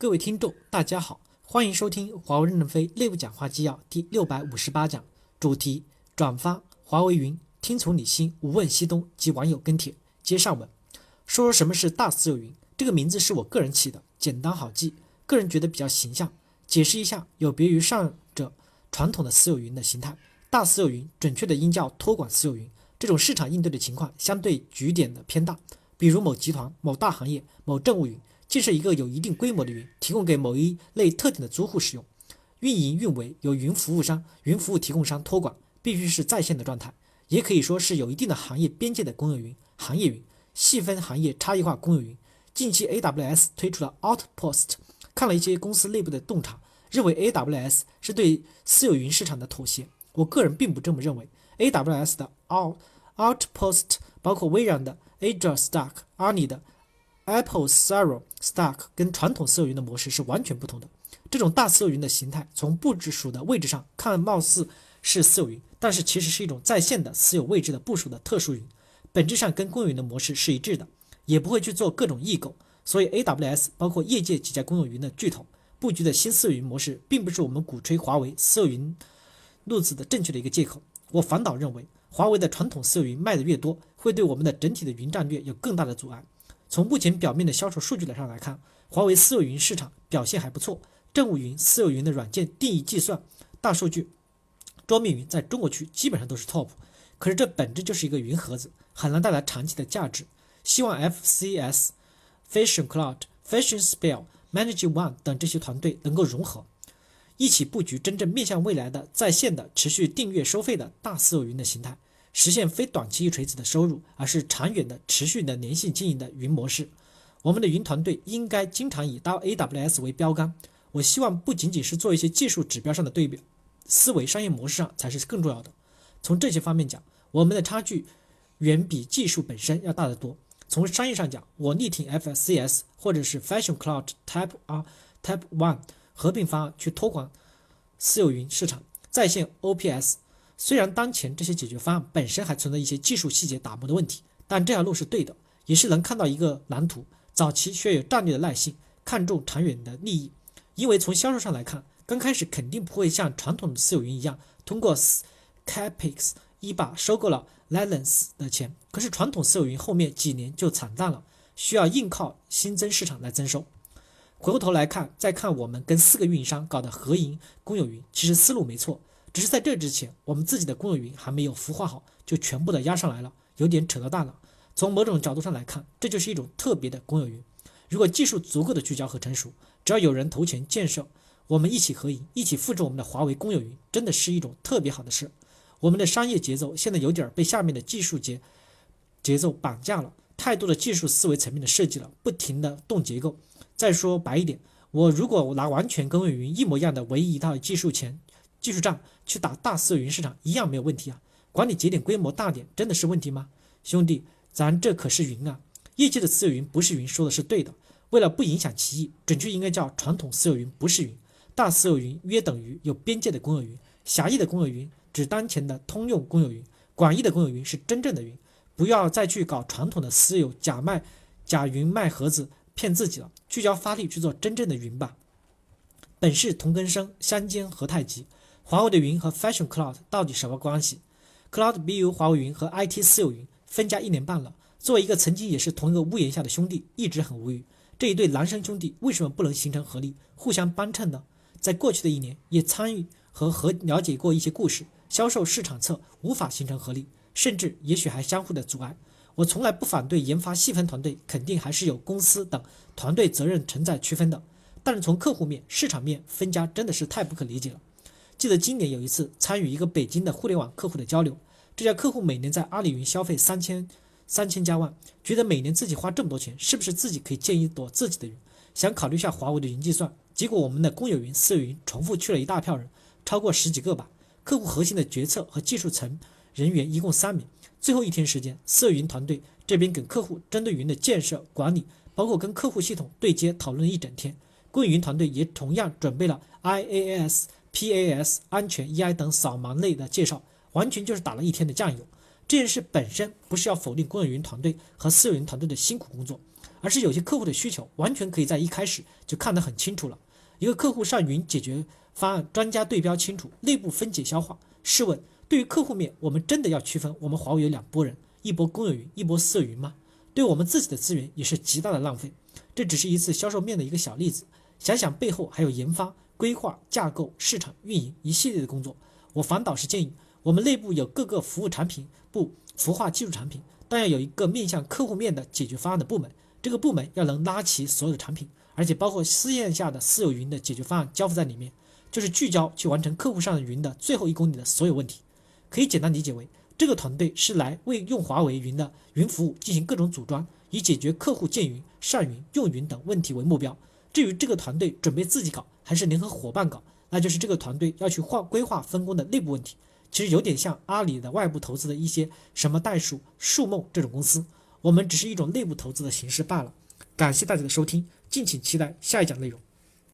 各位听众，大家好，欢迎收听华为任正非内部讲话纪要第六百五十八讲，主题：转发华为云听从你心，无问西东及网友跟帖。接上文，说说什么是大私有云。这个名字是我个人起的，简单好记，个人觉得比较形象。解释一下，有别于上者传统的私有云的形态，大私有云准确的应叫托管私有云。这种市场应对的情况相对局点的偏大，比如某集团、某大行业、某政务云。建设一个有一定规模的云，提供给某一类特定的租户使用，运营运维由云服务商、云服务提供商托管，必须是在线的状态，也可以说是有一定的行业边界的公有云、行业云，细分行业差异化公有云。近期 AWS 推出了 Outpost，看了一些公司内部的洞察，认为 AWS 是对私有云市场的妥协。我个人并不这么认为，AWS 的 Out Outpost 包括微软的 Azure Stack、阿里的。Apple Zero Stack 跟传统私有云的模式是完全不同的。这种大私有云的形态，从部署的位置上看，貌似是私有云，但是其实是一种在线的私有位置的部署的特殊云，本质上跟公有云的模式是一致的，也不会去做各种异构。所以 AWS 包括业界几家公有云的巨头布局的新私有云模式，并不是我们鼓吹华为私有云路子的正确的一个借口。我反倒认为，华为的传统私有云卖的越多，会对我们的整体的云战略有更大的阻碍。从目前表面的销售数据来上来看，华为私有云市场表现还不错。政务云、私有云的软件定义计算、大数据、桌面云在中国区基本上都是 top。可是这本质就是一个云盒子，很难带来长期的价值。希望 FCS、Fashion Cloud、Fashion Spell、Manage One 等这些团队能够融合，一起布局真正面向未来的在线的持续订阅收费的大私有云的形态。实现非短期一锤子的收入，而是长远的、持续的、粘性经营的云模式。我们的云团队应该经常以到 AWS 为标杆。我希望不仅仅是做一些技术指标上的对比，思维商业模式上才是更重要的。从这些方面讲，我们的差距远比技术本身要大得多。从商业上讲，我力挺 FSCS 或者是 Fashion Cloud Type R、Type One 合并方案去托管私有云市场，在线 OPS。虽然当前这些解决方案本身还存在一些技术细节打磨的问题，但这条路是对的，也是能看到一个蓝图。早期需要有战略的耐性，看重长远的利益。因为从销售上来看，刚开始肯定不会像传统的私有云一样，通过 Capex 一把收购了 License 的钱。可是传统私有云后面几年就惨淡了，需要硬靠新增市场来增收。回过头来看，再看我们跟四个运营商搞的合营公有云，其实思路没错。只是在这之前，我们自己的公有云还没有孵化好，就全部的压上来了，有点扯到大了。从某种角度上来看，这就是一种特别的公有云。如果技术足够的聚焦和成熟，只要有人投钱建设，我们一起合营，一起复制我们的华为公有云，真的是一种特别好的事。我们的商业节奏现在有点被下面的技术节节奏绑架了，太多的技术思维层面的设计了，不停的动结构。再说白一点，我如果拿完全公有云一模一样的唯一一套技术钱。技术战去打大私有云市场一样没有问题啊！管理节点规模大点真的是问题吗？兄弟，咱这可是云啊！业界的私有云不是云，说的是对的。为了不影响歧义，准确应该叫传统私有云不是云。大私有云约等于有边界的公有云，狭义的公有云指当前的通用公有云，广义的公有云是真正的云。不要再去搞传统的私有假卖假云卖盒子骗自己了，聚焦发力去做真正的云吧。本是同根生，相煎何太急。华为的云和 Fashion Cloud 到底什么关系？Cloud BU 华为云和 IT 私有云分家一年半了，作为一个曾经也是同一个屋檐下的兄弟，一直很无语。这一对孪生兄弟为什么不能形成合力，互相帮衬呢？在过去的一年，也参与和和了解过一些故事，销售市场侧无法形成合力，甚至也许还相互的阻碍。我从来不反对研发细分团队，肯定还是有公司等团队责任存在区分的，但是从客户面、市场面分家真的是太不可理解了。记得今年有一次参与一个北京的互联网客户的交流，这家客户每年在阿里云消费三千三千加万，觉得每年自己花这么多钱，是不是自己可以建一朵自己的云？想考虑一下华为的云计算。结果我们的公有云、私有云重复去了一大票人，超过十几个吧。客户核心的决策和技术层人员一共三名。最后一天时间，私有云团队这边跟客户针对云的建设管理，包括跟客户系统对接讨论了一整天。公有云团队也同样准备了 IaaS。PAS 安全 EI 等扫盲类的介绍，完全就是打了一天的酱油。这件事本身不是要否定公有云团队和私有云团队的辛苦工作，而是有些客户的需求完全可以在一开始就看得很清楚了。一个客户上云解决方案，专家对标清楚，内部分解消化。试问，对于客户面，我们真的要区分我们华为有两拨人，一波公有云，一波私有云吗？对我们自己的资源也是极大的浪费。这只是一次销售面的一个小例子，想想背后还有研发、规划、架构、市场运营一系列的工作。我反倒是建议，我们内部有各个服务产品部孵化技术产品，但要有一个面向客户面的解决方案的部门。这个部门要能拉齐所有的产品，而且包括试验下的私有云的解决方案交付在里面，就是聚焦去完成客户上的云的最后一公里的所有问题。可以简单理解为，这个团队是来为用华为云的云服务进行各种组装。以解决客户建云、上云、用云等问题为目标。至于这个团队准备自己搞还是联合伙伴搞，那就是这个团队要去划规划分工的内部问题。其实有点像阿里的外部投资的一些什么袋鼠、树梦这种公司，我们只是一种内部投资的形式罢了。感谢大家的收听，敬请期待下一讲内容。